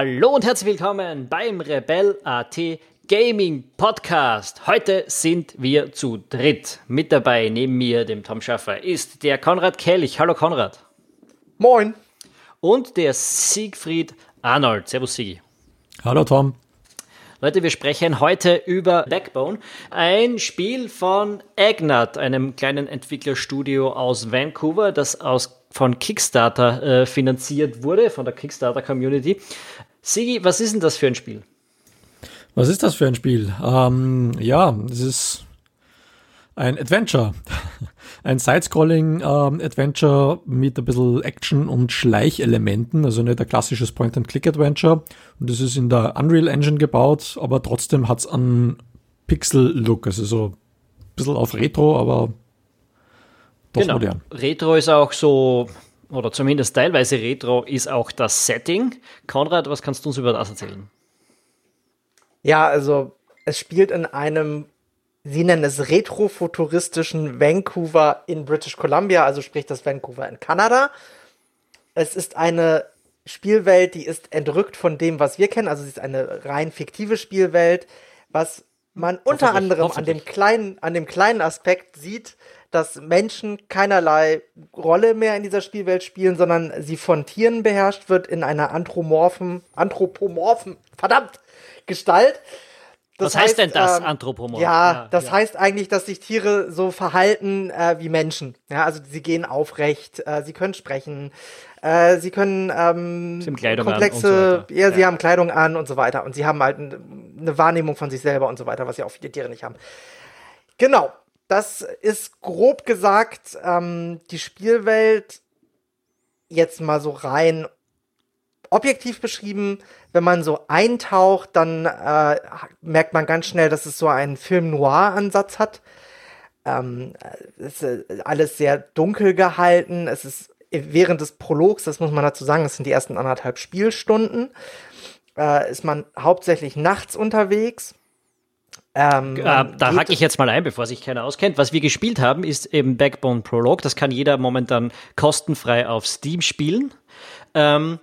Hallo und herzlich willkommen beim Rebel.at Gaming Podcast. Heute sind wir zu dritt. Mit dabei, neben mir, dem Tom Schaffer, ist der Konrad Kelch. Hallo Konrad. Moin. Und der Siegfried Arnold. Servus Sigi. Hallo Tom. Leute, wir sprechen heute über Backbone, ein Spiel von Agnat, einem kleinen Entwicklerstudio aus Vancouver, das aus, von Kickstarter äh, finanziert wurde, von der Kickstarter Community. Sigi, was ist denn das für ein Spiel? Was ist das für ein Spiel? Ähm, ja, es ist ein Adventure. Ein Side-Scrolling-Adventure ähm, mit ein bisschen Action- und Schleichelementen, also nicht ein klassisches Point-and-Click-Adventure. Und es ist in der Unreal Engine gebaut, aber trotzdem hat es einen Pixel-Look, also so ein bisschen auf Retro, aber doch genau. modern. Retro ist auch so, oder zumindest teilweise Retro ist auch das Setting. Konrad, was kannst du uns über das erzählen? Ja, also es spielt in einem, sie nennen es retrofuturistischen Vancouver in British Columbia, also sprich das Vancouver in Kanada. Es ist eine Spielwelt, die ist entrückt von dem, was wir kennen. Also sie ist eine rein fiktive Spielwelt, was man unter anderem an dem kleinen, an dem kleinen Aspekt sieht, dass Menschen keinerlei Rolle mehr in dieser Spielwelt spielen, sondern sie von Tieren beherrscht wird in einer anthropomorphen, anthropomorphen, verdammt, Gestalt. Das Was heißt, heißt denn das, ähm, Anthropomorph? Ja, ja das ja. heißt eigentlich, dass sich Tiere so verhalten äh, wie Menschen. Ja, also sie gehen aufrecht, äh, sie können sprechen, äh, sie können ähm, sie komplexe, so ja, sie haben Kleidung an und so weiter. Und sie haben halt eine Wahrnehmung von sich selber und so weiter, was ja auch viele Tiere nicht haben. Genau, das ist grob gesagt ähm, die Spielwelt jetzt mal so rein objektiv beschrieben, wenn man so eintaucht, dann äh, merkt man ganz schnell, dass es so einen Film-Noir-Ansatz hat. Ähm, es ist alles sehr dunkel gehalten. Es ist während des Prologs, das muss man dazu sagen, das sind die ersten anderthalb Spielstunden, äh, ist man hauptsächlich nachts unterwegs. Ähm, äh, da hacke ich jetzt mal ein, bevor sich keiner auskennt. Was wir gespielt haben, ist eben Backbone Prologue. Das kann jeder momentan kostenfrei auf Steam spielen. Ähm,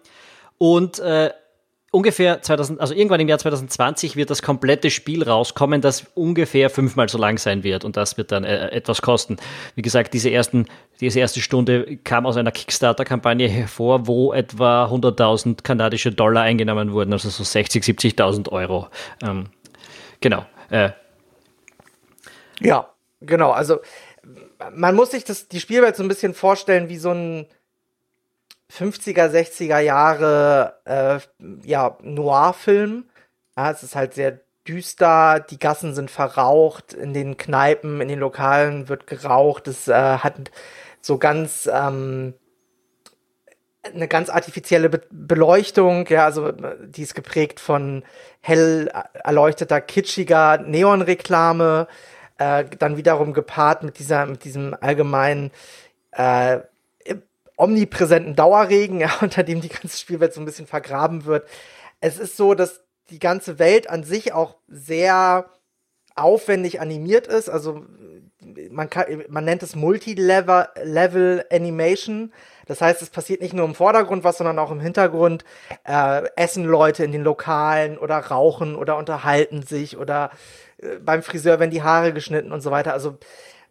und äh, ungefähr 2000, also irgendwann im Jahr 2020 wird das komplette Spiel rauskommen, das ungefähr fünfmal so lang sein wird und das wird dann äh, etwas kosten. Wie gesagt, diese ersten, diese erste Stunde kam aus einer Kickstarter-Kampagne hervor, wo etwa 100.000 kanadische Dollar eingenommen wurden, also so 60, 70.000 Euro. Ähm, genau. Äh. Ja, genau. Also man muss sich das, die Spielwelt so ein bisschen vorstellen wie so ein 50er, 60er Jahre äh, ja, Noir-Film. Ja, es ist halt sehr düster, die Gassen sind verraucht, in den Kneipen, in den Lokalen wird geraucht, es äh, hat so ganz ähm, eine ganz artifizielle Be Beleuchtung, ja, also die ist geprägt von hell erleuchteter, kitschiger Neonreklame, äh, dann wiederum gepaart mit dieser, mit diesem allgemeinen äh, omnipräsenten Dauerregen, ja, unter dem die ganze Spielwelt so ein bisschen vergraben wird. Es ist so, dass die ganze Welt an sich auch sehr aufwendig animiert ist. Also man, kann, man nennt es Multi-Level Level Animation. Das heißt, es passiert nicht nur im Vordergrund was, sondern auch im Hintergrund. Äh, essen Leute in den Lokalen oder rauchen oder unterhalten sich oder äh, beim Friseur werden die Haare geschnitten und so weiter. Also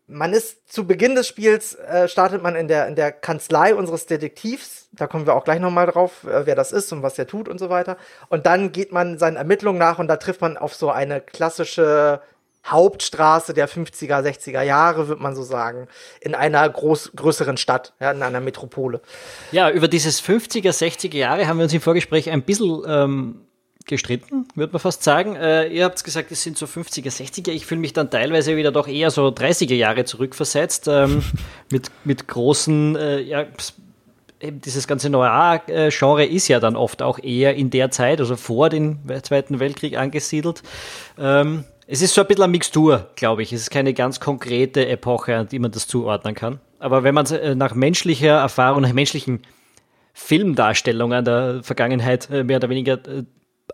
man ist zu Beginn des Spiels äh, startet man in der in der Kanzlei unseres Detektivs. Da kommen wir auch gleich nochmal drauf, äh, wer das ist und was er tut und so weiter. Und dann geht man seinen Ermittlungen nach und da trifft man auf so eine klassische Hauptstraße der 50er, 60er Jahre, würde man so sagen, in einer groß, größeren Stadt, ja, in einer Metropole. Ja, über dieses 50er, 60er Jahre haben wir uns im Vorgespräch ein bisschen ähm, gestritten, würde man fast sagen. Äh, ihr habt gesagt, es sind so 50er, 60er. Ich fühle mich dann teilweise wieder doch eher so 30er Jahre zurückversetzt, ähm, mit, mit großen, äh, ja, eben dieses ganze Noir-Genre ist ja dann oft auch eher in der Zeit, also vor dem Zweiten Weltkrieg angesiedelt. Ähm, es ist so ein bisschen eine Mixtur, glaube ich. Es ist keine ganz konkrete Epoche, an die man das zuordnen kann. Aber wenn man äh, nach menschlicher Erfahrung, nach menschlichen Filmdarstellungen der Vergangenheit äh, mehr oder weniger äh,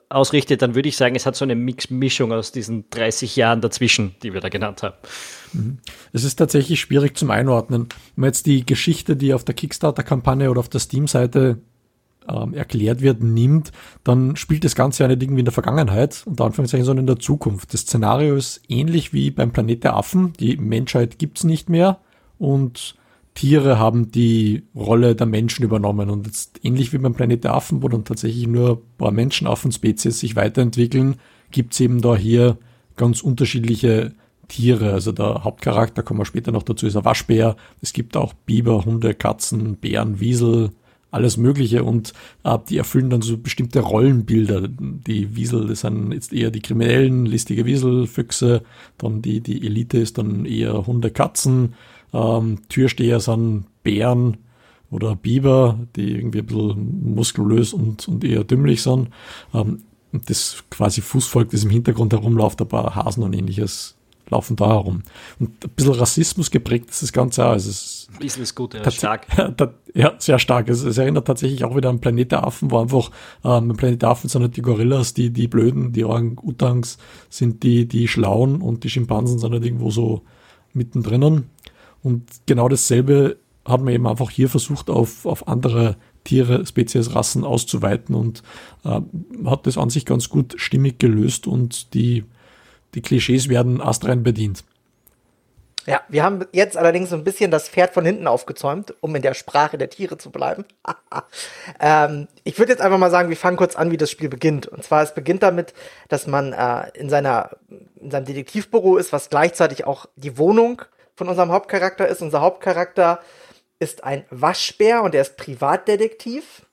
ausrichtet, dann würde ich sagen, es hat so eine Mix Mischung aus diesen 30 Jahren dazwischen, die wir da genannt haben. Mhm. Es ist tatsächlich schwierig zum Einordnen. Wenn man jetzt die Geschichte, die auf der Kickstarter-Kampagne oder auf der Steam-Seite ähm, erklärt wird, nimmt, dann spielt das Ganze ja nicht irgendwie in der Vergangenheit, unter Anführungszeichen, sondern in der Zukunft. Das Szenario ist ähnlich wie beim Planet der Affen. Die Menschheit gibt's nicht mehr und Tiere haben die Rolle der Menschen übernommen. Und jetzt ähnlich wie beim Planet der Affen, wo dann tatsächlich nur ein paar Menschenaffen-Spezies sich weiterentwickeln, gibt's eben da hier ganz unterschiedliche Tiere. Also der Hauptcharakter, kommen wir später noch dazu, ist ein Waschbär. Es gibt auch Biber, Hunde, Katzen, Bären, Wiesel, alles Mögliche und äh, die erfüllen dann so bestimmte Rollenbilder. Die Wiesel, das sind jetzt eher die Kriminellen, listige Wieselfüchse, dann die, die Elite ist dann eher Hunde, Katzen, ähm, Türsteher sind Bären oder Biber, die irgendwie ein bisschen muskulös und, und eher dümmlich sind. Ähm, und das quasi Fußvolk, das im Hintergrund herumläuft, ein paar Hasen und ähnliches, laufen da herum. Und ein bisschen Rassismus geprägt ist das Ganze auch. Also es bisschen ist gut, ja, stark. Ja, sehr stark. Es, es, erinnert tatsächlich auch wieder an Planet der Affen, wo einfach ähm, Planet der Affen sind halt die Gorillas, die, die Blöden, die Orang-Utangs sind die, die Schlauen und die Schimpansen sind halt irgendwo so mittendrin. Und genau dasselbe hat man eben einfach hier versucht, auf, auf andere Tiere, Spezies, Rassen auszuweiten und äh, hat das an sich ganz gut stimmig gelöst und die die Klischees werden astrein bedient. Ja, wir haben jetzt allerdings so ein bisschen das Pferd von hinten aufgezäumt, um in der Sprache der Tiere zu bleiben. ähm, ich würde jetzt einfach mal sagen, wir fangen kurz an, wie das Spiel beginnt. Und zwar, es beginnt damit, dass man äh, in, seiner, in seinem Detektivbüro ist, was gleichzeitig auch die Wohnung von unserem Hauptcharakter ist. Unser Hauptcharakter ist ein Waschbär und er ist Privatdetektiv.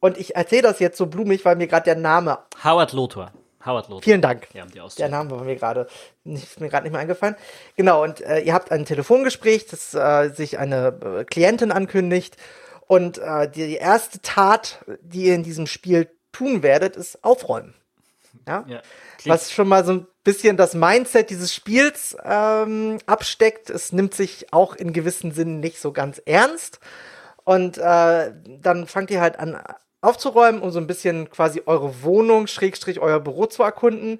Und ich erzähle das jetzt so blumig, weil mir gerade der Name. Howard Lothar. Howard Lothar. Vielen Dank. Ja, Der Name war mir gerade mir gerade nicht mehr eingefallen. Genau, und äh, ihr habt ein Telefongespräch, das äh, sich eine äh, Klientin ankündigt. Und äh, die erste Tat, die ihr in diesem Spiel tun werdet, ist aufräumen. Ja? ja Was schon mal so ein bisschen das Mindset dieses Spiels ähm, absteckt. Es nimmt sich auch in gewissen Sinnen nicht so ganz ernst. Und äh, dann fangt ihr halt an, aufzuräumen, um so ein bisschen quasi eure Wohnung, Schrägstrich, euer Büro zu erkunden.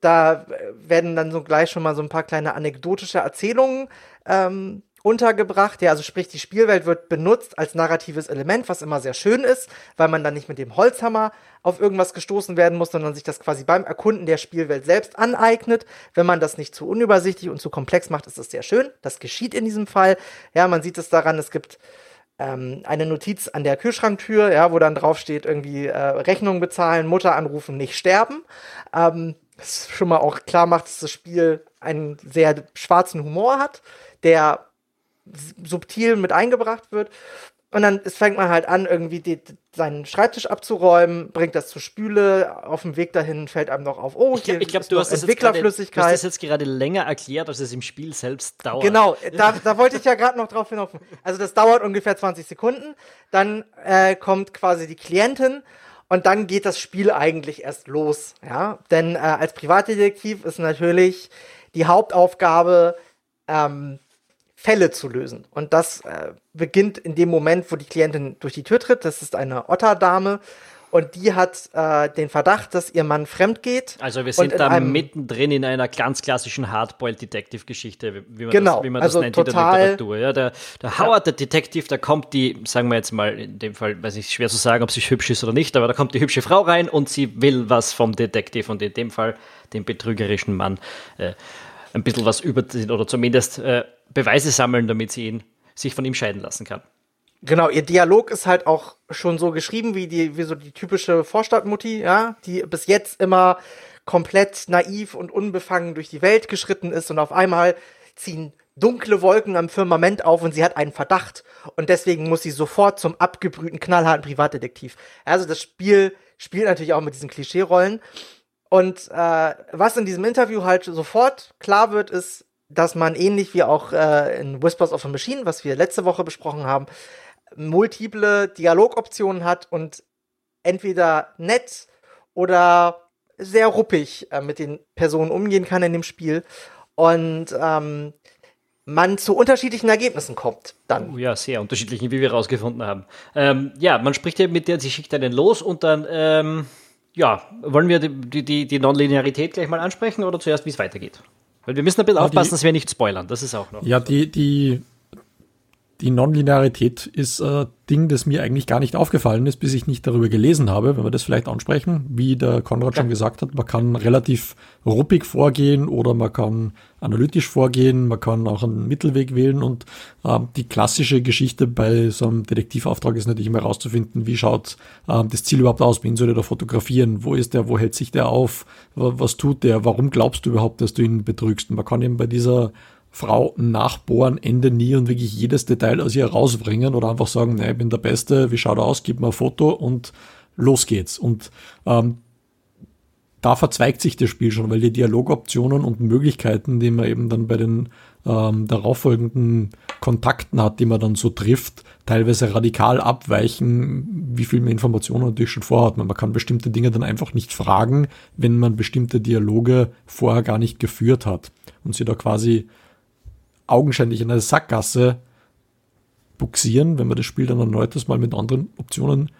Da werden dann so gleich schon mal so ein paar kleine anekdotische Erzählungen ähm, untergebracht. Ja, also sprich, die Spielwelt wird benutzt als narratives Element, was immer sehr schön ist, weil man dann nicht mit dem Holzhammer auf irgendwas gestoßen werden muss, sondern sich das quasi beim Erkunden der Spielwelt selbst aneignet. Wenn man das nicht zu unübersichtlich und zu komplex macht, ist das sehr schön. Das geschieht in diesem Fall. Ja, man sieht es daran, es gibt ähm, eine Notiz an der Kühlschranktür, ja, wo dann drauf steht, irgendwie äh, Rechnung bezahlen, Mutter anrufen, nicht sterben. Ähm, das schon mal auch klar macht, dass das Spiel einen sehr schwarzen Humor hat, der subtil mit eingebracht wird. Und dann es fängt man halt an, irgendwie die, seinen Schreibtisch abzuräumen, bringt das zur Spüle. Auf dem Weg dahin fällt einem noch auf, oh, ich glaub, ist du hast Entwicklerflüssigkeit. Grade, du hast das jetzt gerade länger erklärt, als es im Spiel selbst dauert. Genau, da, da wollte ich ja gerade noch drauf hinauf. Also das dauert ungefähr 20 Sekunden. Dann äh, kommt quasi die Klientin und dann geht das Spiel eigentlich erst los. Ja, denn äh, als Privatdetektiv ist natürlich die Hauptaufgabe ähm, Fälle zu lösen. Und das äh, beginnt in dem Moment, wo die Klientin durch die Tür tritt. Das ist eine Otterdame. Und die hat äh, den Verdacht, dass ihr Mann fremd geht. Also wir sind da mittendrin in einer ganz klassischen Hardboiled-Detective-Geschichte, wie man genau, das, wie man also das nennt total, in der Literatur. Ja, der, der Howard, ja. der Detective, da kommt die, sagen wir jetzt mal, in dem Fall, weiß ich, schwer zu sagen, ob sie hübsch ist oder nicht, aber da kommt die hübsche Frau rein und sie will was vom Detective und in dem Fall den betrügerischen Mann äh, ein bisschen was über, oder zumindest äh, Beweise sammeln, damit sie ihn, sich von ihm scheiden lassen kann. Genau, ihr Dialog ist halt auch schon so geschrieben wie die, wie so die typische Vorstadtmutti, ja, die bis jetzt immer komplett naiv und unbefangen durch die Welt geschritten ist und auf einmal ziehen dunkle Wolken am Firmament auf und sie hat einen Verdacht und deswegen muss sie sofort zum abgebrühten, knallharten Privatdetektiv. Also das Spiel spielt natürlich auch mit diesen Klischee-Rollen. Und äh, was in diesem Interview halt sofort klar wird, ist, dass man ähnlich wie auch äh, in Whispers of a Machine, was wir letzte Woche besprochen haben, multiple Dialogoptionen hat und entweder nett oder sehr ruppig äh, mit den Personen umgehen kann in dem Spiel und ähm, man zu unterschiedlichen Ergebnissen kommt dann. Oh ja, sehr unterschiedlichen, wie wir herausgefunden haben. Ähm, ja, man spricht ja mit der, sie schickt einen los und dann, ähm, ja, wollen wir die, die, die Nonlinearität gleich mal ansprechen oder zuerst, wie es weitergeht? Weil wir müssen ein bisschen ja, aufpassen, die, dass wir nicht spoilern. Das ist auch noch. Ja, die, die, die Nonlinearität ist ein Ding, das mir eigentlich gar nicht aufgefallen ist, bis ich nicht darüber gelesen habe, wenn wir das vielleicht ansprechen. Wie der Konrad ja. schon gesagt hat, man kann relativ ruppig vorgehen oder man kann analytisch vorgehen, man kann auch einen Mittelweg wählen und äh, die klassische Geschichte bei so einem Detektivauftrag ist natürlich immer herauszufinden, wie schaut äh, das Ziel überhaupt aus, wen soll er da fotografieren, wo ist der, wo hält sich der auf, was tut der, warum glaubst du überhaupt, dass du ihn betrügst. Und man kann eben bei dieser Frau nachbohren, Ende nie und wirklich jedes Detail aus ihr rausbringen oder einfach sagen, nee, ich bin der Beste, wie schaut er aus, gib mir ein Foto und los geht's. Und ähm, da verzweigt sich das Spiel schon, weil die Dialogoptionen und Möglichkeiten, die man eben dann bei den ähm, darauffolgenden Kontakten hat, die man dann so trifft, teilweise radikal abweichen, wie viel mehr Informationen natürlich schon vorhat. Man kann bestimmte Dinge dann einfach nicht fragen, wenn man bestimmte Dialoge vorher gar nicht geführt hat und sie da quasi augenscheinlich in eine Sackgasse buxieren, wenn man das Spiel dann erneut mal mit anderen Optionen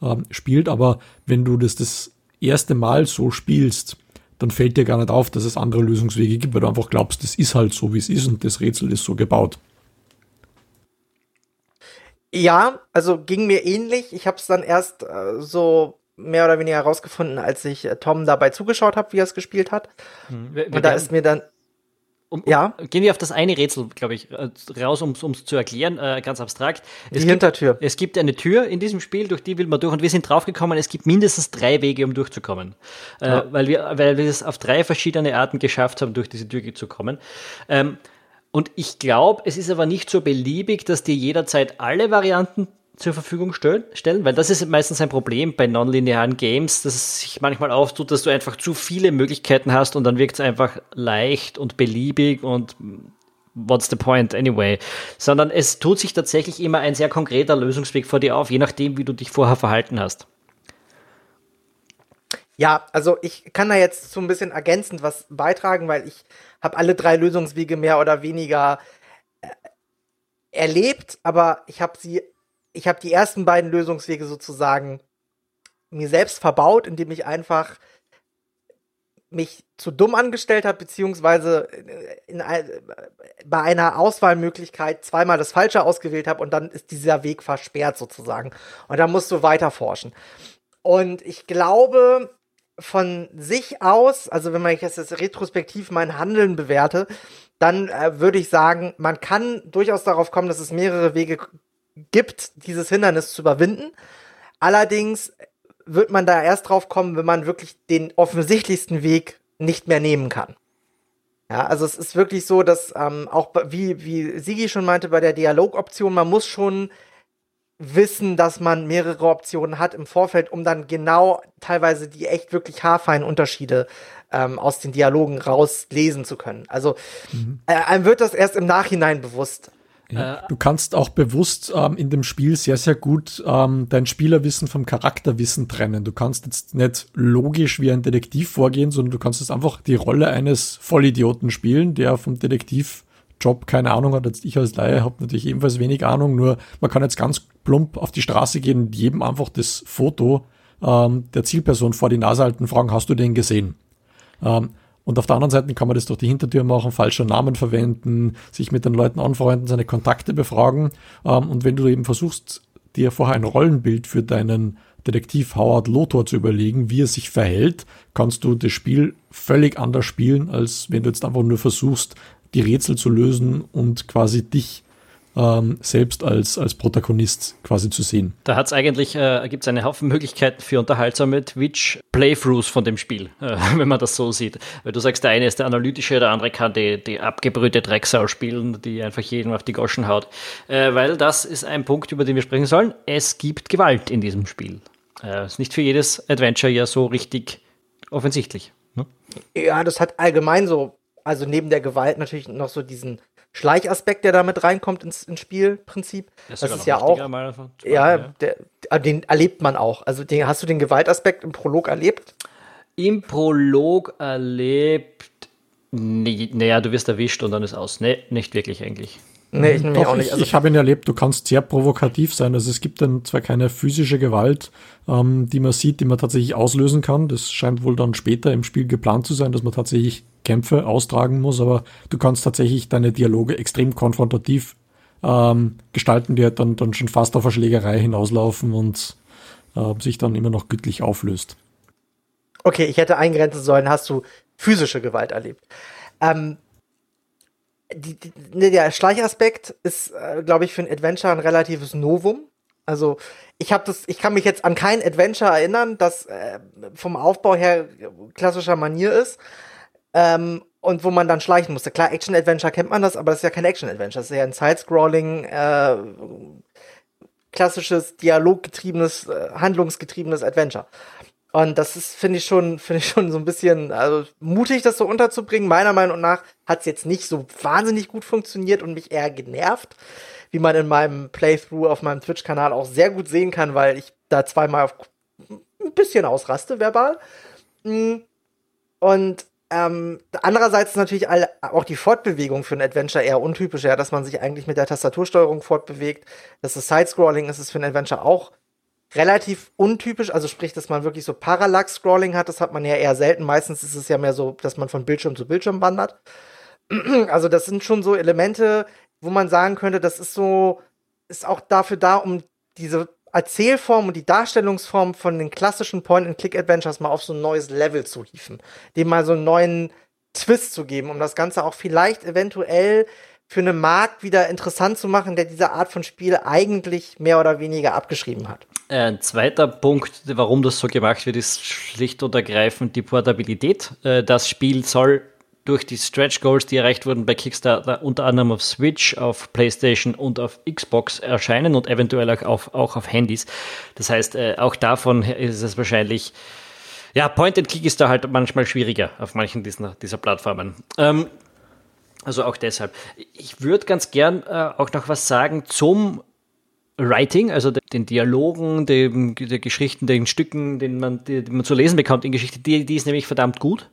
ähm, spielt. Aber wenn du das das erste Mal so spielst, dann fällt dir gar nicht auf, dass es andere Lösungswege gibt, weil du einfach glaubst, das ist halt so, wie es ist und das Rätsel ist so gebaut. Ja, also ging mir ähnlich. Ich habe es dann erst äh, so mehr oder weniger herausgefunden, als ich äh, Tom dabei zugeschaut habe, wie er es gespielt hat. Hm. Und da ist mir dann um, ja. Gehen wir auf das eine Rätsel, glaube ich, äh, raus, um es zu erklären, äh, ganz abstrakt. Es die Hintertür. es gibt eine Tür in diesem Spiel, durch die will man durch und wir sind draufgekommen, es gibt mindestens drei Wege, um durchzukommen. Äh, ja. weil, wir, weil wir es auf drei verschiedene Arten geschafft haben, durch diese Tür zu kommen. Ähm, und ich glaube, es ist aber nicht so beliebig, dass dir jederzeit alle Varianten zur Verfügung stellen, weil das ist meistens ein Problem bei nonlinearen Games, dass es sich manchmal auftut, dass du einfach zu viele Möglichkeiten hast und dann wirkt es einfach leicht und beliebig und what's the point anyway, sondern es tut sich tatsächlich immer ein sehr konkreter Lösungsweg vor dir auf, je nachdem, wie du dich vorher verhalten hast. Ja, also ich kann da jetzt so ein bisschen ergänzend was beitragen, weil ich habe alle drei Lösungswege mehr oder weniger äh, erlebt, aber ich habe sie ich habe die ersten beiden Lösungswege sozusagen mir selbst verbaut, indem ich einfach mich zu dumm angestellt habe, beziehungsweise in, in, bei einer Auswahlmöglichkeit zweimal das Falsche ausgewählt habe und dann ist dieser Weg versperrt sozusagen. Und dann musst du weiter forschen. Und ich glaube, von sich aus, also wenn man jetzt retrospektiv mein Handeln bewerte, dann äh, würde ich sagen, man kann durchaus darauf kommen, dass es mehrere Wege gibt, dieses Hindernis zu überwinden. Allerdings wird man da erst drauf kommen, wenn man wirklich den offensichtlichsten Weg nicht mehr nehmen kann. Ja, also es ist wirklich so, dass ähm, auch wie, wie Sigi schon meinte bei der Dialogoption, man muss schon wissen, dass man mehrere Optionen hat im Vorfeld, um dann genau teilweise die echt wirklich haarfeinen Unterschiede ähm, aus den Dialogen rauslesen zu können. Also mhm. äh, einem wird das erst im Nachhinein bewusst. Ja. Äh, du kannst auch bewusst ähm, in dem Spiel sehr, sehr gut ähm, dein Spielerwissen vom Charakterwissen trennen. Du kannst jetzt nicht logisch wie ein Detektiv vorgehen, sondern du kannst jetzt einfach die Rolle eines Vollidioten spielen, der vom Detektivjob keine Ahnung hat. Ich als Laie habe natürlich ebenfalls wenig Ahnung, nur man kann jetzt ganz plump auf die Straße gehen und jedem einfach das Foto ähm, der Zielperson vor die Nase halten und fragen, hast du den gesehen? Ähm, und auf der anderen Seite kann man das durch die Hintertür machen, falsche Namen verwenden, sich mit den Leuten anfreunden, seine Kontakte befragen. Ähm, und wenn du eben versuchst, dir vorher ein Rollenbild für deinen Detektiv Howard Lothar zu überlegen, wie er sich verhält, kannst du das Spiel völlig anders spielen, als wenn du jetzt einfach nur versuchst, die Rätsel zu lösen und quasi dich ähm, selbst als, als Protagonist quasi zu sehen. Da hat es eigentlich, äh, gibt es eine Haufen Möglichkeiten für unterhaltsame Twitch-Playthroughs von dem Spiel, äh, wenn man das so sieht. Weil du sagst, der eine ist der analytische, der andere kann die, die abgebrühte Drecksau spielen, die einfach jedem auf die Goschen haut. Äh, weil das ist ein Punkt, über den wir sprechen sollen. Es gibt Gewalt in diesem Spiel. Äh, ist nicht für jedes Adventure ja so richtig offensichtlich. Ne? Ja, das hat allgemein so, also neben der Gewalt natürlich noch so diesen Schleichaspekt, der da mit reinkommt ins, ins Spielprinzip. Das, das ist ja auch. Ja, der, ah, den erlebt man auch. Also den, hast du den Gewaltaspekt im Prolog erlebt? Im Prolog erlebt. Nee, naja, du wirst erwischt und dann ist aus. Nee, nicht wirklich eigentlich. Nee, ich, auch nicht. Also ich, ich habe ihn erlebt, du kannst sehr provokativ sein. Also es gibt dann zwar keine physische Gewalt, ähm, die man sieht, die man tatsächlich auslösen kann. Das scheint wohl dann später im Spiel geplant zu sein, dass man tatsächlich Kämpfe austragen muss, aber du kannst tatsächlich deine Dialoge extrem konfrontativ ähm, gestalten, die halt dann, dann schon fast auf eine Schlägerei hinauslaufen und äh, sich dann immer noch gütlich auflöst. Okay, ich hätte eingrenzen sollen, hast du physische Gewalt erlebt. Ähm, die, die, ne, der Schleichaspekt ist, äh, glaube ich, für ein Adventure ein relatives Novum. Also ich habe das, ich kann mich jetzt an kein Adventure erinnern, das äh, vom Aufbau her klassischer Manier ist ähm, und wo man dann schleichen musste. Klar, Action-Adventure kennt man das, aber das ist ja kein Action-Adventure, das ist ja ein Side-Scrolling, äh, klassisches, dialoggetriebenes, äh, handlungsgetriebenes Adventure. Und das ist, finde ich schon, finde ich schon so ein bisschen, also mutig, das so unterzubringen. Meiner Meinung nach hat es jetzt nicht so wahnsinnig gut funktioniert und mich eher genervt, wie man in meinem Playthrough auf meinem Twitch-Kanal auch sehr gut sehen kann, weil ich da zweimal auf ein bisschen ausraste, verbal. Mm. Und ähm, andererseits ist natürlich all, auch die Fortbewegung für ein Adventure eher untypisch, ja, dass man sich eigentlich mit der Tastatursteuerung fortbewegt. Das Sidescrolling ist es für ein Adventure auch relativ untypisch, also sprich, dass man wirklich so Parallax-Scrolling hat, das hat man ja eher selten. Meistens ist es ja mehr so, dass man von Bildschirm zu Bildschirm wandert. Also das sind schon so Elemente, wo man sagen könnte, das ist so, ist auch dafür da, um diese Erzählform und die Darstellungsform von den klassischen Point-and-Click-Adventures mal auf so ein neues Level zu hieven. Dem mal so einen neuen Twist zu geben, um das Ganze auch vielleicht eventuell für einen Markt wieder interessant zu machen, der diese Art von Spiel eigentlich mehr oder weniger abgeschrieben hat. Ein zweiter Punkt, warum das so gemacht wird, ist schlicht und ergreifend die Portabilität. Äh, das Spiel soll durch die Stretch Goals, die erreicht wurden bei Kickstarter, unter anderem auf Switch, auf PlayStation und auf Xbox erscheinen und eventuell auch auf, auch auf Handys. Das heißt, äh, auch davon ist es wahrscheinlich, ja, Point and Click ist da halt manchmal schwieriger auf manchen dieser, dieser Plattformen. Ähm, also auch deshalb. Ich würde ganz gern äh, auch noch was sagen zum Writing, also den Dialogen, den, der Geschichten, den Stücken, den man, die, die, man zu lesen bekommt in Geschichte, die, die ist nämlich verdammt gut.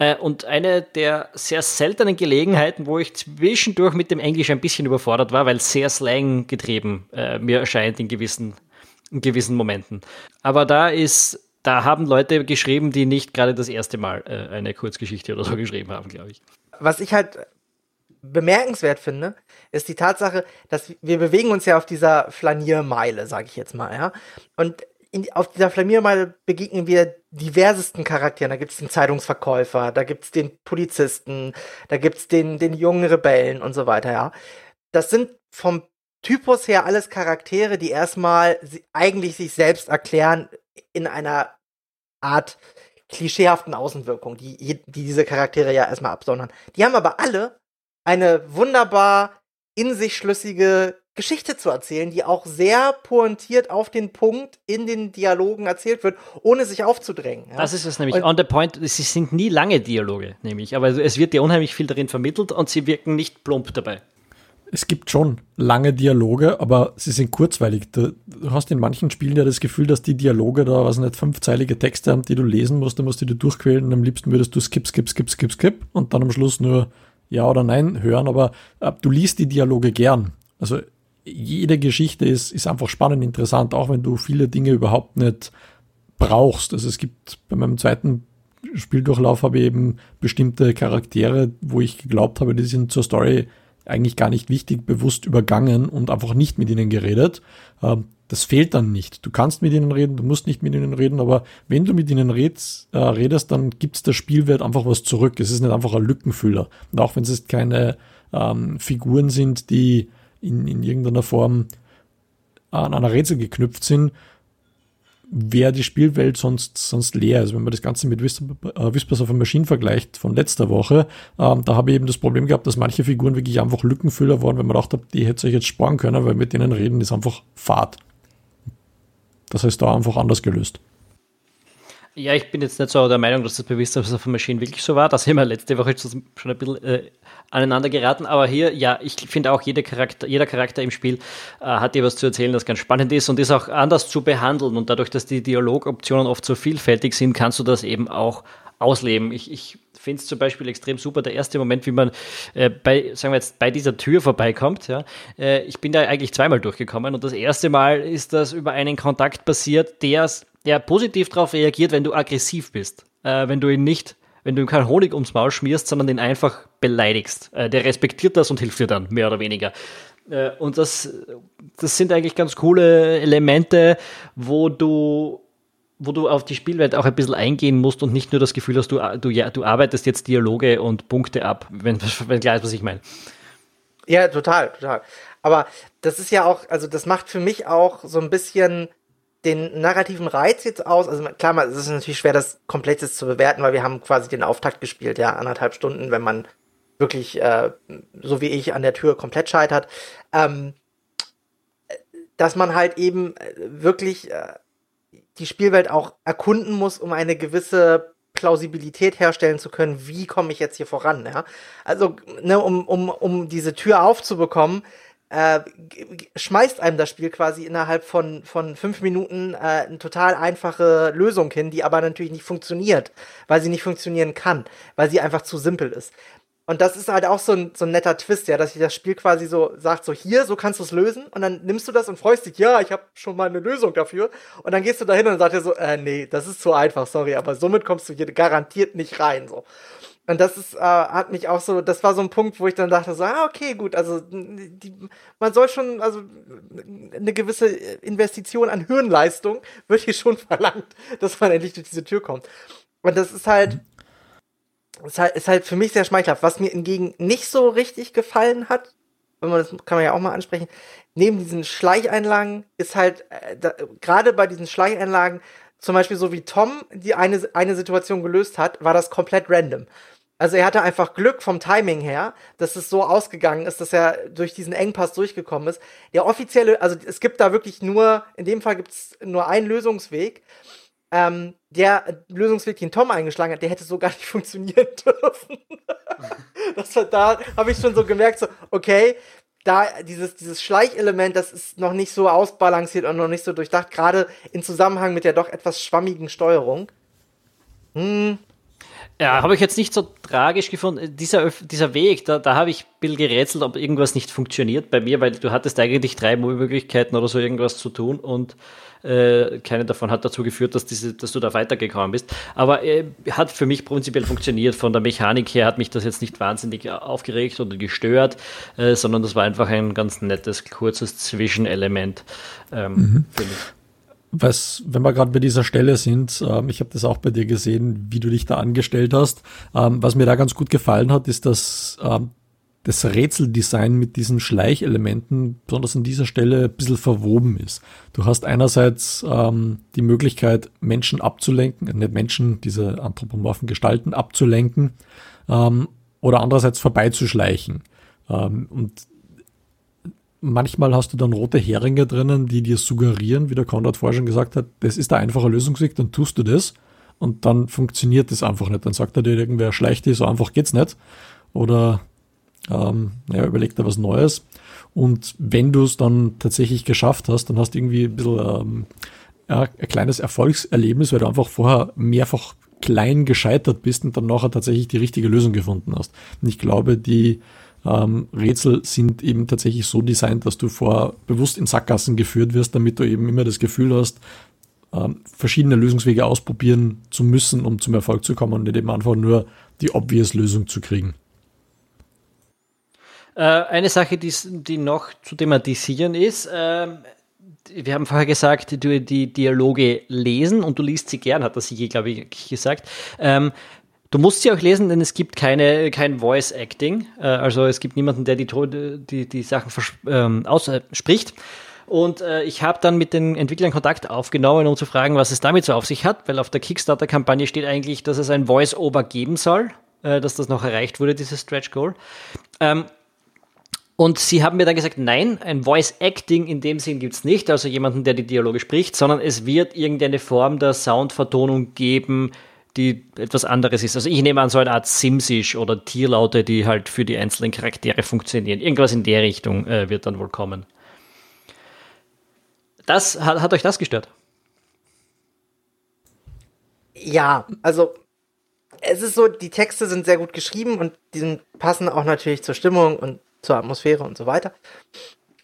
Äh, und eine der sehr seltenen Gelegenheiten, wo ich zwischendurch mit dem Englisch ein bisschen überfordert war, weil sehr Slang getrieben äh, mir erscheint in gewissen, in gewissen Momenten. Aber da ist, da haben Leute geschrieben, die nicht gerade das erste Mal äh, eine Kurzgeschichte oder so geschrieben haben, glaube ich. Was ich halt bemerkenswert finde, ist die Tatsache, dass wir bewegen uns ja auf dieser Flaniermeile, sage ich jetzt mal, ja. Und in, auf dieser Flaniermeile begegnen wir diversesten Charakteren. Da gibt's den Zeitungsverkäufer, da gibt's den Polizisten, da gibt's den, den jungen Rebellen und so weiter, ja. Das sind vom Typus her alles Charaktere, die erstmal eigentlich sich selbst erklären in einer Art klischeehaften Außenwirkung, die, die diese Charaktere ja erstmal absondern. Die haben aber alle eine wunderbar in sich schlüssige Geschichte zu erzählen, die auch sehr pointiert auf den Punkt in den Dialogen erzählt wird, ohne sich aufzudrängen. Ja? Das ist es nämlich. Und on the point, es sind nie lange Dialoge, nämlich, aber es wird dir unheimlich viel darin vermittelt und sie wirken nicht plump dabei. Es gibt schon lange Dialoge, aber sie sind kurzweilig. Du hast in manchen Spielen ja das Gefühl, dass die Dialoge da, was nicht, fünfzeilige Texte haben, die du lesen musst, da musst du dir durchquälen und am liebsten würdest du skip, skip, skip, skip, skip und dann am Schluss nur ja oder nein hören, aber äh, du liest die Dialoge gern. Also jede Geschichte ist, ist einfach spannend, interessant, auch wenn du viele Dinge überhaupt nicht brauchst. Also es gibt bei meinem zweiten Spieldurchlauf habe ich eben bestimmte Charaktere, wo ich geglaubt habe, die sind zur Story eigentlich gar nicht wichtig, bewusst übergangen und einfach nicht mit ihnen geredet. Ähm, das fehlt dann nicht. Du kannst mit ihnen reden, du musst nicht mit ihnen reden, aber wenn du mit ihnen redst, äh, redest, dann gibt's der Spielwert einfach was zurück. Es ist nicht einfach ein Lückenfüller. Und auch wenn es keine ähm, Figuren sind, die in, in irgendeiner Form an einer Rätsel geknüpft sind, wäre die Spielwelt sonst, sonst leer. Also wenn man das Ganze mit äh, Whispers of a Machine vergleicht von letzter Woche, ähm, da habe ich eben das Problem gehabt, dass manche Figuren wirklich einfach Lückenfüller waren, wenn man dachte, die hätte sich jetzt sparen können, weil mit denen reden ist einfach Fahrt. Das heißt, da einfach anders gelöst. Ja, ich bin jetzt nicht so der Meinung, dass das bei Whispers of a Machine wirklich so war. Da sind wir letzte Woche schon ein bisschen äh, aneinander geraten. Aber hier, ja, ich finde auch, jeder Charakter, jeder Charakter im Spiel äh, hat dir was zu erzählen, das ganz spannend ist und ist auch anders zu behandeln. Und dadurch, dass die Dialogoptionen oft so vielfältig sind, kannst du das eben auch ausleben. Ich, ich finde es zum Beispiel extrem super, der erste Moment, wie man äh, bei, sagen wir jetzt, bei dieser Tür vorbeikommt. Ja, äh, ich bin da eigentlich zweimal durchgekommen und das erste Mal ist das über einen Kontakt passiert, der, der positiv darauf reagiert, wenn du aggressiv bist. Äh, wenn du ihn nicht, wenn du ihm keinen Honig ums Maul schmierst, sondern ihn einfach beleidigst. Äh, der respektiert das und hilft dir dann, mehr oder weniger Äh, und das, das sind eigentlich ganz coole Elemente, wo du wo du auf die Spielwelt auch ein bisschen eingehen musst und nicht nur das Gefühl hast, du, du, ja, du arbeitest jetzt Dialoge und Punkte ab, wenn, wenn klar ist, was ich meine. Ja, total, total. Aber das ist ja auch, also das macht für mich auch so ein bisschen den narrativen Reiz jetzt aus. Also klar, es ist natürlich schwer, das Komplettes zu bewerten, weil wir haben quasi den Auftakt gespielt, ja, anderthalb Stunden, wenn man wirklich, äh, so wie ich, an der Tür komplett scheitert. Ähm, dass man halt eben äh, wirklich äh, die Spielwelt auch erkunden muss, um eine gewisse Plausibilität herstellen zu können, wie komme ich jetzt hier voran, ja? Also, ne, um, um, um diese Tür aufzubekommen, äh, schmeißt einem das Spiel quasi innerhalb von, von fünf Minuten äh, eine total einfache Lösung hin, die aber natürlich nicht funktioniert, weil sie nicht funktionieren kann, weil sie einfach zu simpel ist. Und das ist halt auch so ein, so ein netter Twist, ja, dass sich das Spiel quasi so sagt, so hier, so kannst du es lösen. Und dann nimmst du das und freust dich, ja, ich habe schon mal eine Lösung dafür. Und dann gehst du dahin und sagst dir so, äh, nee, das ist zu einfach, sorry, aber somit kommst du hier garantiert nicht rein. so. Und das ist, äh, hat mich auch so, das war so ein Punkt, wo ich dann dachte, so, ah, okay, gut, also die, man soll schon, also eine gewisse Investition an Hirnleistung wird hier schon verlangt, dass man endlich durch diese Tür kommt. Und das ist halt, ist halt, ist halt für mich sehr schmeichelhaft. Was mir hingegen nicht so richtig gefallen hat, wenn man das kann man ja auch mal ansprechen, neben diesen Schleicheinlagen ist halt, äh, gerade bei diesen Schleicheinlagen, zum Beispiel so wie Tom die eine, eine Situation gelöst hat, war das komplett random. Also er hatte einfach Glück vom Timing her, dass es so ausgegangen ist, dass er durch diesen Engpass durchgekommen ist. Der offizielle, also es gibt da wirklich nur, in dem Fall gibt es nur einen Lösungsweg ähm, der Lösungsweg, den Tom eingeschlagen hat, der hätte so gar nicht funktionieren dürfen. das war, da habe ich schon so gemerkt, so, okay, da dieses, dieses Schleichelement, das ist noch nicht so ausbalanciert und noch nicht so durchdacht, gerade in Zusammenhang mit der doch etwas schwammigen Steuerung. Hm. Ja, habe ich jetzt nicht so tragisch gefunden. Dieser, dieser Weg, da, da habe ich ein bisschen gerätselt, ob irgendwas nicht funktioniert bei mir, weil du hattest eigentlich drei Möglichkeiten oder so irgendwas zu tun und äh, keine davon hat dazu geführt, dass, diese, dass du da weitergekommen bist. Aber äh, hat für mich prinzipiell funktioniert. Von der Mechanik her hat mich das jetzt nicht wahnsinnig aufgeregt oder gestört, äh, sondern das war einfach ein ganz nettes, kurzes Zwischenelement ähm, mhm. Was, wenn wir gerade bei dieser Stelle sind, ähm, ich habe das auch bei dir gesehen, wie du dich da angestellt hast. Ähm, was mir da ganz gut gefallen hat, ist, dass ähm, das Rätseldesign mit diesen Schleichelementen, besonders an dieser Stelle, ein bisschen verwoben ist. Du hast einerseits ähm, die Möglichkeit, Menschen abzulenken, äh, nicht Menschen, diese anthropomorphen Gestalten abzulenken, ähm, oder andererseits vorbeizuschleichen. Ähm, und manchmal hast du dann rote Heringe drinnen, die dir suggerieren, wie der Konrad vorher schon gesagt hat, das ist der einfache Lösungsweg, dann tust du das und dann funktioniert das einfach nicht. Dann sagt er dir irgendwer, schleicht dich, so einfach geht's nicht. Oder ähm, ja, überleg dir was Neues. Und wenn du es dann tatsächlich geschafft hast, dann hast du irgendwie ein bisschen ähm, ja, ein kleines Erfolgserlebnis, weil du einfach vorher mehrfach klein gescheitert bist und dann nachher tatsächlich die richtige Lösung gefunden hast. Und ich glaube, die ähm, Rätsel sind eben tatsächlich so designt, dass du vor bewusst in Sackgassen geführt wirst, damit du eben immer das Gefühl hast, ähm, verschiedene Lösungswege ausprobieren zu müssen, um zum Erfolg zu kommen und nicht eben einfach nur die obvious Lösung zu kriegen. Äh, eine Sache, die, die noch zu thematisieren ist, äh, wir haben vorher gesagt, du die Dialoge lesen und du liest sie gern, hat der Sigi, glaube ich, gesagt. Ähm, du musst sie auch lesen, denn es gibt keine, kein Voice Acting. Äh, also es gibt niemanden, der die, die, die Sachen ähm, ausspricht. Und äh, ich habe dann mit den Entwicklern Kontakt aufgenommen, um zu fragen, was es damit so auf sich hat, weil auf der Kickstarter-Kampagne steht eigentlich, dass es ein Voice-Over geben soll, äh, dass das noch erreicht wurde, dieses Stretch Goal. Ähm, und sie haben mir dann gesagt, nein, ein Voice Acting in dem Sinn gibt es nicht, also jemanden, der die Dialoge spricht, sondern es wird irgendeine Form der Soundvertonung geben, die etwas anderes ist. Also ich nehme an, so eine Art Simsisch oder Tierlaute, die halt für die einzelnen Charaktere funktionieren. Irgendwas in der Richtung äh, wird dann wohl kommen. Das, hat, hat euch das gestört? Ja, also es ist so, die Texte sind sehr gut geschrieben und die passen auch natürlich zur Stimmung und zur Atmosphäre und so weiter.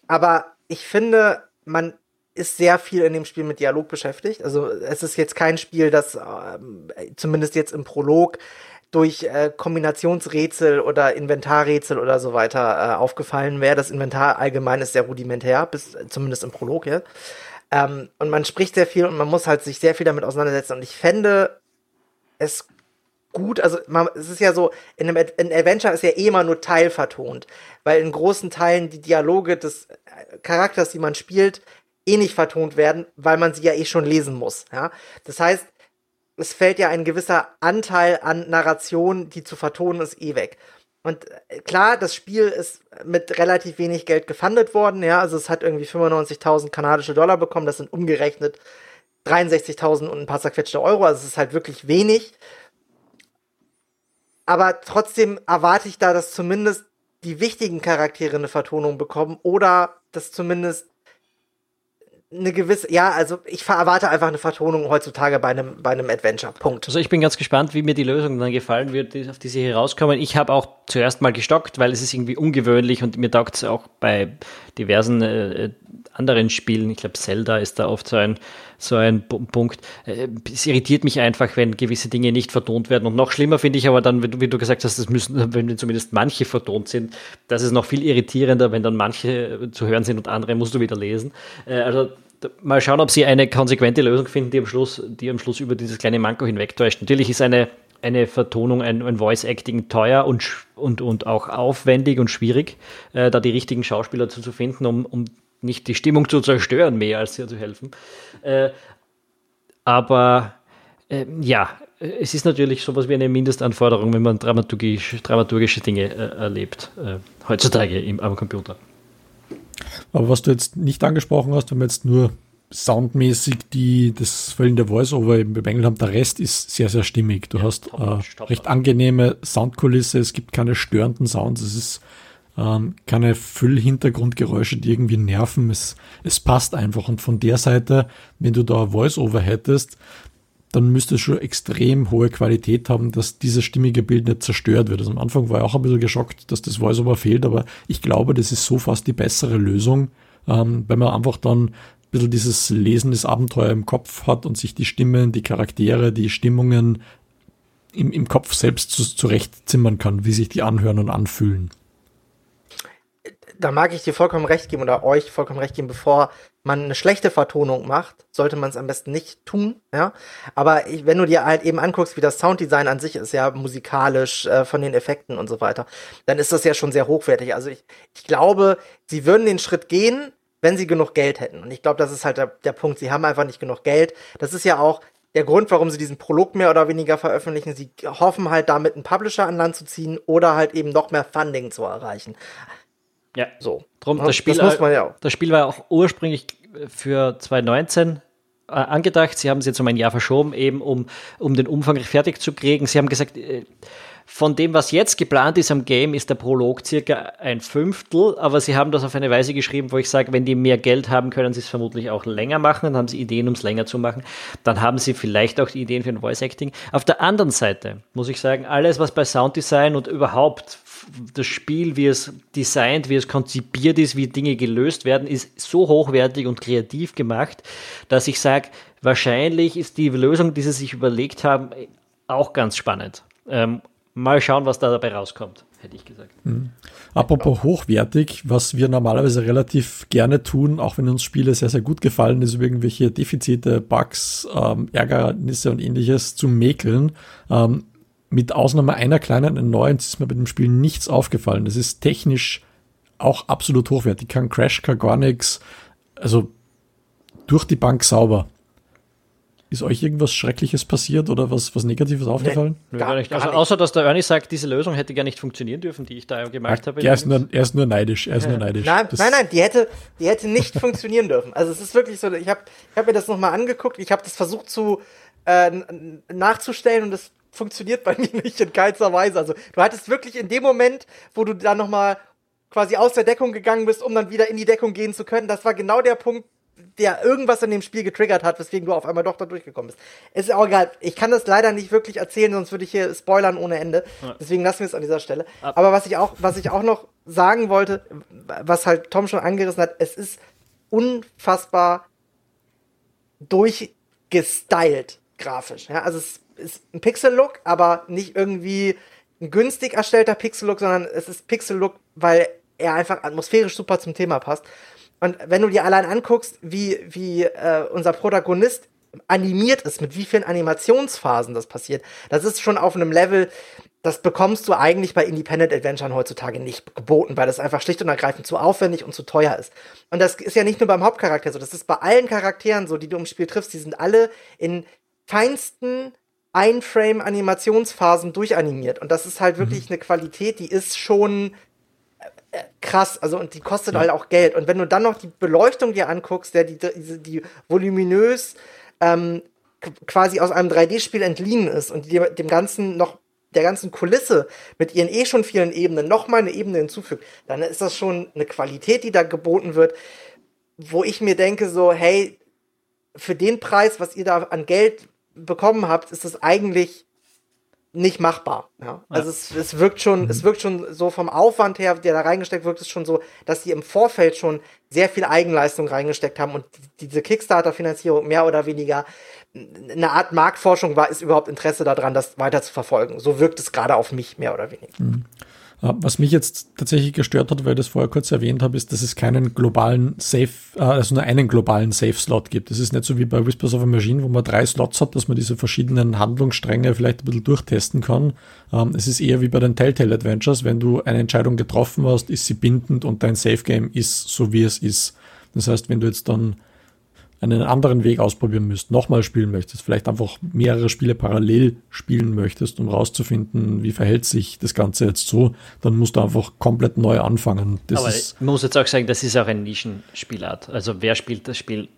Aber ich finde, man, ist sehr viel in dem Spiel mit Dialog beschäftigt. Also es ist jetzt kein Spiel, das äh, zumindest jetzt im Prolog durch äh, Kombinationsrätsel oder Inventarrätsel oder so weiter äh, aufgefallen wäre. Das Inventar allgemein ist sehr rudimentär, bis zumindest im Prolog hier. Ähm, und man spricht sehr viel und man muss halt sich sehr viel damit auseinandersetzen. Und ich fände es gut, also man, es ist ja so, in einem in Adventure ist ja eh immer nur teilvertont, weil in großen Teilen die Dialoge des äh, Charakters, die man spielt, eh nicht vertont werden, weil man sie ja eh schon lesen muss. Ja? Das heißt, es fällt ja ein gewisser Anteil an Narration, die zu vertonen ist, eh weg. Und äh, klar, das Spiel ist mit relativ wenig Geld gefundet worden, ja, also es hat irgendwie 95.000 kanadische Dollar bekommen, das sind umgerechnet 63.000 und ein paar zerquetschte Euro, also es ist halt wirklich wenig aber trotzdem erwarte ich da, dass zumindest die wichtigen Charaktere eine Vertonung bekommen oder dass zumindest eine gewisse, ja, also ich erwarte einfach eine Vertonung heutzutage bei einem, bei einem Adventure. Punkt. Also ich bin ganz gespannt, wie mir die Lösung dann gefallen wird, auf die sie hier rauskommen. Ich habe auch zuerst mal gestockt, weil es ist irgendwie ungewöhnlich und mir taugt es auch bei diversen äh, anderen Spielen. Ich glaube, Zelda ist da oft so ein, so ein Punkt. Äh, es irritiert mich einfach, wenn gewisse Dinge nicht vertont werden. Und noch schlimmer finde ich aber dann, wie du gesagt hast, das müssen, wenn zumindest manche vertont sind, das ist noch viel irritierender, wenn dann manche zu hören sind und andere musst du wieder lesen. Äh, also mal schauen, ob sie eine konsequente Lösung finden, die am Schluss, die am Schluss über dieses kleine Manko hinwegtäuscht. Natürlich ist eine, eine Vertonung, ein, ein Voice-Acting teuer und, und, und auch aufwendig und schwierig, äh, da die richtigen Schauspieler zu, zu finden, um, um nicht die Stimmung zu zerstören, mehr als ihr zu helfen. Äh, aber äh, ja, es ist natürlich sowas wie eine Mindestanforderung, wenn man dramaturgisch, dramaturgische Dinge äh, erlebt, äh, heutzutage im, am Computer. Aber was du jetzt nicht angesprochen hast, wenn wir jetzt nur soundmäßig die, das fehlende Voice-Over eben bemängelt haben, der Rest ist sehr, sehr stimmig. Du ja, hast äh, recht angenehme Soundkulisse, es gibt keine störenden Sounds, es ist ähm, keine Füllhintergrundgeräusche, die irgendwie nerven. Es, es passt einfach. Und von der Seite, wenn du da Voice-Over hättest, dann müsste es schon extrem hohe Qualität haben, dass dieses stimmige Bild nicht zerstört wird. Also am Anfang war ich auch ein bisschen geschockt, dass das Voice-Over fehlt, aber ich glaube, das ist so fast die bessere Lösung, ähm, wenn man einfach dann ein bisschen dieses Lesen des Abenteuer im Kopf hat und sich die Stimmen, die Charaktere, die Stimmungen im, im Kopf selbst zu, zurechtzimmern kann, wie sich die anhören und anfühlen da mag ich dir vollkommen recht geben oder euch vollkommen recht geben, bevor man eine schlechte Vertonung macht, sollte man es am besten nicht tun, ja. Aber ich, wenn du dir halt eben anguckst, wie das Sounddesign an sich ist, ja, musikalisch, äh, von den Effekten und so weiter, dann ist das ja schon sehr hochwertig. Also ich, ich glaube, sie würden den Schritt gehen, wenn sie genug Geld hätten. Und ich glaube, das ist halt der, der Punkt. Sie haben einfach nicht genug Geld. Das ist ja auch der Grund, warum sie diesen Prolog mehr oder weniger veröffentlichen. Sie hoffen halt damit einen Publisher an Land zu ziehen oder halt eben noch mehr Funding zu erreichen. Ja, so. Drum, das, Spiel, das, muss man ja das Spiel war auch ursprünglich für 2019 äh, angedacht. Sie haben es jetzt um ein Jahr verschoben, eben um, um den Umfang fertig zu kriegen. Sie haben gesagt, äh, von dem, was jetzt geplant ist am Game, ist der Prolog circa ein Fünftel, aber sie haben das auf eine Weise geschrieben, wo ich sage, wenn die mehr Geld haben, können sie es vermutlich auch länger machen, dann haben sie Ideen, um es länger zu machen, dann haben sie vielleicht auch die Ideen für ein Voice Acting. Auf der anderen Seite muss ich sagen, alles, was bei Sounddesign und überhaupt das Spiel, wie es designt, wie es konzipiert ist, wie Dinge gelöst werden, ist so hochwertig und kreativ gemacht, dass ich sage, wahrscheinlich ist die Lösung, die sie sich überlegt haben, auch ganz spannend. Ähm, mal schauen, was da dabei rauskommt, hätte ich gesagt. Mhm. Apropos hochwertig, was wir normalerweise relativ gerne tun, auch wenn uns Spiele sehr, sehr gut gefallen, ist irgendwelche Defizite, Bugs, ähm, Ärgernisse und ähnliches zu mäkeln. Ähm, mit Ausnahme einer kleinen Annoyance ist mir bei dem Spiel nichts aufgefallen. Das ist technisch auch absolut hochwertig. Kein Crash, kein gar nichts. Also durch die Bank sauber. Ist euch irgendwas Schreckliches passiert oder was, was Negatives aufgefallen? Nee, gar, nicht. Also außer, dass der Ernie sagt, diese Lösung hätte gar nicht funktionieren dürfen, die ich da gemacht ja, habe. Er ist, nur, er ist nur neidisch. Er ist ja. nur neidisch. Nein, nein, nein, die hätte, die hätte nicht funktionieren dürfen. Also es ist wirklich so, ich habe ich hab mir das nochmal angeguckt, ich habe das versucht zu äh, nachzustellen und das funktioniert bei mir nicht in keinster Weise. Also du hattest wirklich in dem Moment, wo du dann nochmal quasi aus der Deckung gegangen bist, um dann wieder in die Deckung gehen zu können, das war genau der Punkt, der irgendwas in dem Spiel getriggert hat, weswegen du auf einmal doch da durchgekommen bist. Es ist auch egal. Ich kann das leider nicht wirklich erzählen, sonst würde ich hier spoilern ohne Ende. Deswegen lassen wir es an dieser Stelle. Aber was ich auch, was ich auch noch sagen wollte, was halt Tom schon angerissen hat, es ist unfassbar durchgestylt grafisch. Ja, also es ist ein Pixel-Look, aber nicht irgendwie ein günstig erstellter Pixel-Look, sondern es ist Pixel-Look, weil er einfach atmosphärisch super zum Thema passt. Und wenn du dir allein anguckst, wie, wie äh, unser Protagonist animiert ist, mit wie vielen Animationsphasen das passiert, das ist schon auf einem Level, das bekommst du eigentlich bei Independent Adventuren heutzutage nicht geboten, weil das einfach schlicht und ergreifend zu aufwendig und zu teuer ist. Und das ist ja nicht nur beim Hauptcharakter so, das ist bei allen Charakteren so, die du im Spiel triffst, die sind alle in feinsten Einframe-Animationsphasen durchanimiert. Und das ist halt wirklich mhm. eine Qualität, die ist schon äh, krass, also und die kostet ja. halt auch Geld. Und wenn du dann noch die Beleuchtung dir anguckst, der die, die, die voluminös ähm, quasi aus einem 3D-Spiel entliehen ist und die, dem Ganzen noch der ganzen Kulisse mit ihren eh schon vielen Ebenen noch mal eine Ebene hinzufügt, dann ist das schon eine Qualität, die da geboten wird, wo ich mir denke so, hey, für den Preis, was ihr da an Geld bekommen habt, ist das eigentlich nicht machbar. Ja? Also ja. Es, es wirkt schon, mhm. es wirkt schon so vom Aufwand her, der da reingesteckt wirkt, es schon so, dass sie im Vorfeld schon sehr viel Eigenleistung reingesteckt haben und diese Kickstarter-Finanzierung mehr oder weniger eine Art Marktforschung war, ist überhaupt Interesse daran, das weiter zu verfolgen. So wirkt es gerade auf mich mehr oder weniger. Mhm. Äh, was mich jetzt tatsächlich gestört hat, weil ich das vorher kurz erwähnt habe, ist, dass es keinen globalen Safe, äh, also nur einen globalen Safe-Slot gibt. Es ist nicht so wie bei Whispers of a Machine, wo man drei Slots hat, dass man diese verschiedenen Handlungsstränge vielleicht ein bisschen durchtesten kann. Ähm, es ist eher wie bei den Telltale Adventures, wenn du eine Entscheidung getroffen hast, ist sie bindend und dein Safe-Game ist so, wie es ist. Das heißt, wenn du jetzt dann einen anderen Weg ausprobieren müsst, nochmal spielen möchtest, vielleicht einfach mehrere Spiele parallel spielen möchtest, um rauszufinden, wie verhält sich das Ganze jetzt so, dann musst du einfach komplett neu anfangen. Das Aber ich muss jetzt auch sagen, das ist auch ein Nischenspielart. Also wer spielt das Spiel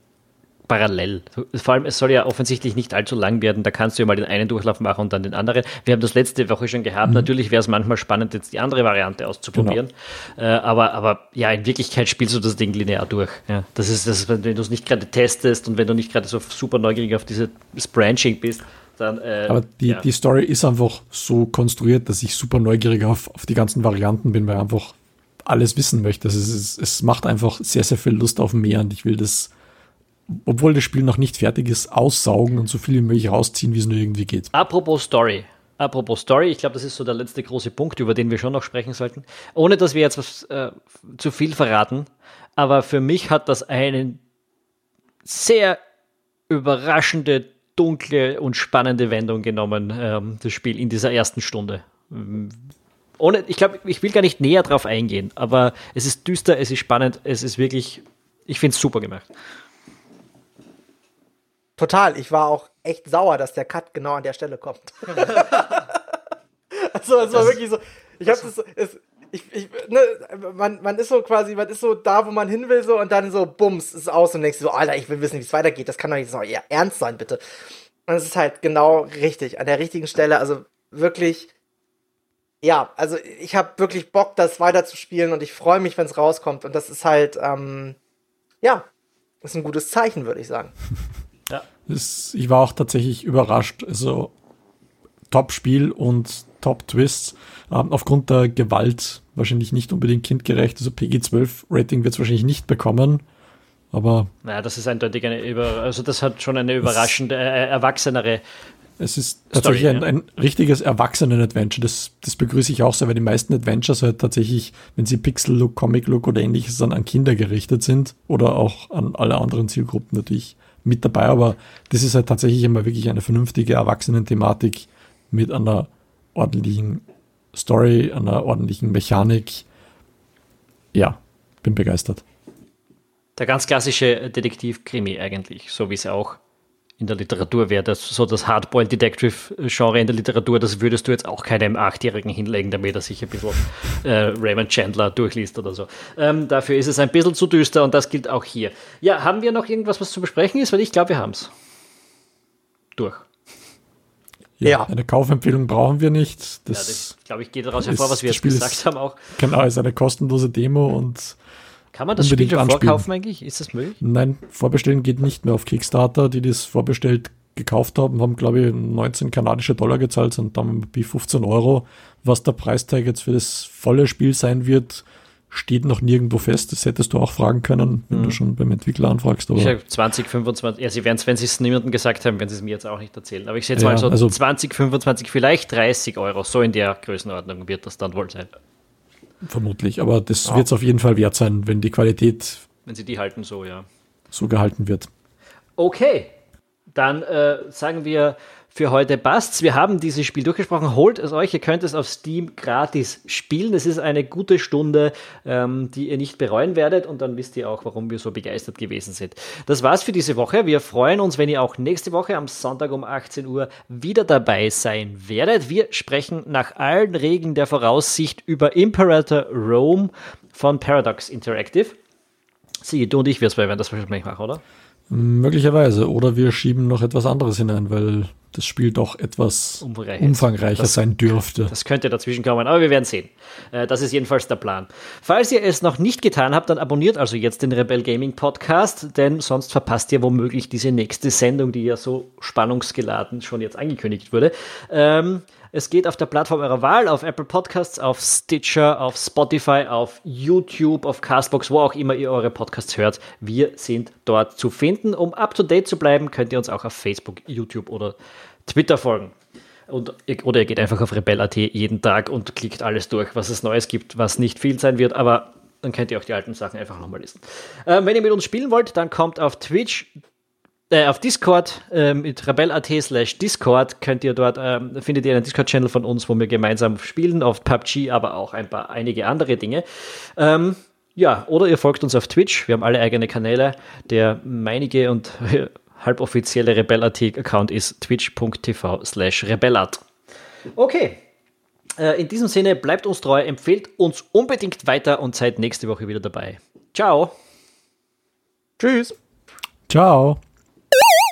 parallel. Vor allem, es soll ja offensichtlich nicht allzu lang werden. Da kannst du ja mal den einen Durchlauf machen und dann den anderen. Wir haben das letzte Woche schon gehabt. Mhm. Natürlich wäre es manchmal spannend, jetzt die andere Variante auszuprobieren. Genau. Äh, aber, aber ja, in Wirklichkeit spielst du das Ding linear durch. Ja, das ist das, wenn du es nicht gerade testest und wenn du nicht gerade so super neugierig auf dieses Branching bist. Dann, äh, aber die, ja. die Story ist einfach so konstruiert, dass ich super neugierig auf, auf die ganzen Varianten bin, weil ich einfach alles wissen möchte. Es, ist, es macht einfach sehr, sehr viel Lust auf mehr und ich will das obwohl das Spiel noch nicht fertig ist, aussaugen und so viel wie möglich rausziehen, wie es nur irgendwie geht. Apropos Story. Apropos Story, ich glaube, das ist so der letzte große Punkt, über den wir schon noch sprechen sollten. Ohne dass wir jetzt was äh, zu viel verraten, aber für mich hat das eine sehr überraschende, dunkle und spannende Wendung genommen, ähm, das Spiel in dieser ersten Stunde. Ohne, ich glaube, ich will gar nicht näher drauf eingehen, aber es ist düster, es ist spannend, es ist wirklich, ich finde es super gemacht. Total. Ich war auch echt sauer, dass der Cut genau an der Stelle kommt. also es war wirklich so. Ich habe das. Es, ich, ich, ne, man, man ist so quasi, man ist so da, wo man hin will, so und dann so, bums, ist aus und denkst so, Alter, ich will wissen, wie es weitergeht. Das kann doch nicht so eher ernst sein, bitte. Und es ist halt genau richtig, an der richtigen Stelle. Also wirklich, ja, also ich habe wirklich Bock, das weiterzuspielen und ich freue mich, wenn es rauskommt. Und das ist halt, ähm, ja, ist ein gutes Zeichen, würde ich sagen. Ja. Das, ich war auch tatsächlich überrascht. Also Top-Spiel und Top-Twists. Ähm, aufgrund der Gewalt wahrscheinlich nicht unbedingt kindgerecht. Also PG-12-Rating wird es wahrscheinlich nicht bekommen. Aber. Naja, das ist eindeutig eine über, also das hat schon eine überraschende, äh, erwachsenere. Es ist tatsächlich Story, ein, ein, richtiges Erwachsenen-Adventure. Das, das begrüße ich auch sehr, weil die meisten Adventures halt tatsächlich, wenn sie Pixel-Look, Comic-Look oder ähnliches dann an Kinder gerichtet sind oder auch an alle anderen Zielgruppen natürlich mit dabei, aber das ist halt tatsächlich immer wirklich eine vernünftige Erwachsenen-Thematik mit einer ordentlichen Story, einer ordentlichen Mechanik. Ja, bin begeistert. Der ganz klassische Detektiv-Krimi eigentlich, so wie es auch in der Literatur wäre das so das Hardboiled Detective Genre in der Literatur, das würdest du jetzt auch keinem Achtjährigen hinlegen, damit er sich ein bisschen äh, Raymond Chandler durchliest oder so. Ähm, dafür ist es ein bisschen zu düster und das gilt auch hier. Ja, haben wir noch irgendwas, was zu besprechen ist? Weil ich glaube, wir haben es. Durch. Ja, ja, eine Kaufempfehlung brauchen wir nicht. Das, ja, das glaube ich, geht daraus hervor, was wir jetzt gesagt ist, haben auch. Genau, ist eine kostenlose Demo und kann man das Spiel schon vorkaufen eigentlich? Ist das möglich? Nein, vorbestellen geht nicht mehr auf Kickstarter. Die das vorbestellt gekauft haben, haben glaube ich 19 kanadische Dollar gezahlt und dann bei 15 Euro. Was der Preistag jetzt für das volle Spiel sein wird, steht noch nirgendwo fest. Das hättest du auch fragen können, wenn mhm. du schon beim Entwickler anfragst. Aber ich sage 20, 25, ja, sie werden es, wenn sie es niemandem gesagt haben, werden sie es mir jetzt auch nicht erzählen. Aber ich sehe jetzt ja, mal so also 20, 25, vielleicht 30 Euro. So in der Größenordnung wird das dann wohl sein. Vermutlich, aber das ja. wird es auf jeden Fall wert sein, wenn die Qualität. Wenn sie die halten, so, ja. So gehalten wird. Okay, dann äh, sagen wir für heute passt's. Wir haben dieses Spiel durchgesprochen. Holt es euch. Ihr könnt es auf Steam gratis spielen. Es ist eine gute Stunde, ähm, die ihr nicht bereuen werdet. Und dann wisst ihr auch, warum wir so begeistert gewesen sind. Das war's für diese Woche. Wir freuen uns, wenn ihr auch nächste Woche am Sonntag um 18 Uhr wieder dabei sein werdet. Wir sprechen nach allen Regeln der Voraussicht über Imperator Rome von Paradox Interactive. Sie, du und ich, wir werden das wahrscheinlich machen, oder? Möglicherweise. Oder wir schieben noch etwas anderes hinein, weil das Spiel doch etwas Umfangreich umfangreicher das, sein dürfte. Das könnte dazwischen kommen, aber wir werden sehen. Äh, das ist jedenfalls der Plan. Falls ihr es noch nicht getan habt, dann abonniert also jetzt den Rebel Gaming Podcast, denn sonst verpasst ihr womöglich diese nächste Sendung, die ja so spannungsgeladen schon jetzt angekündigt wurde. Ähm, es geht auf der Plattform eurer Wahl, auf Apple Podcasts, auf Stitcher, auf Spotify, auf YouTube, auf Castbox, wo auch immer ihr eure Podcasts hört. Wir sind dort zu finden. Um up to date zu bleiben, könnt ihr uns auch auf Facebook, YouTube oder Twitter folgen. Und, oder ihr geht einfach auf Rebell.at jeden Tag und klickt alles durch, was es Neues gibt, was nicht viel sein wird, aber dann könnt ihr auch die alten Sachen einfach nochmal lesen. Ähm, wenn ihr mit uns spielen wollt, dann kommt auf Twitch äh, auf Discord äh, mit rebel.at slash Discord könnt ihr dort, äh, findet ihr einen Discord-Channel von uns, wo wir gemeinsam spielen, auf PUBG, aber auch ein paar, einige andere Dinge. Ähm, ja, oder ihr folgt uns auf Twitch, wir haben alle eigene Kanäle. Der meinige und halboffizielle Rebel.at-Account ist twitch.tv slash rebellat. Okay, äh, in diesem Sinne, bleibt uns treu, empfehlt uns unbedingt weiter und seid nächste Woche wieder dabei. Ciao. Tschüss. Ciao.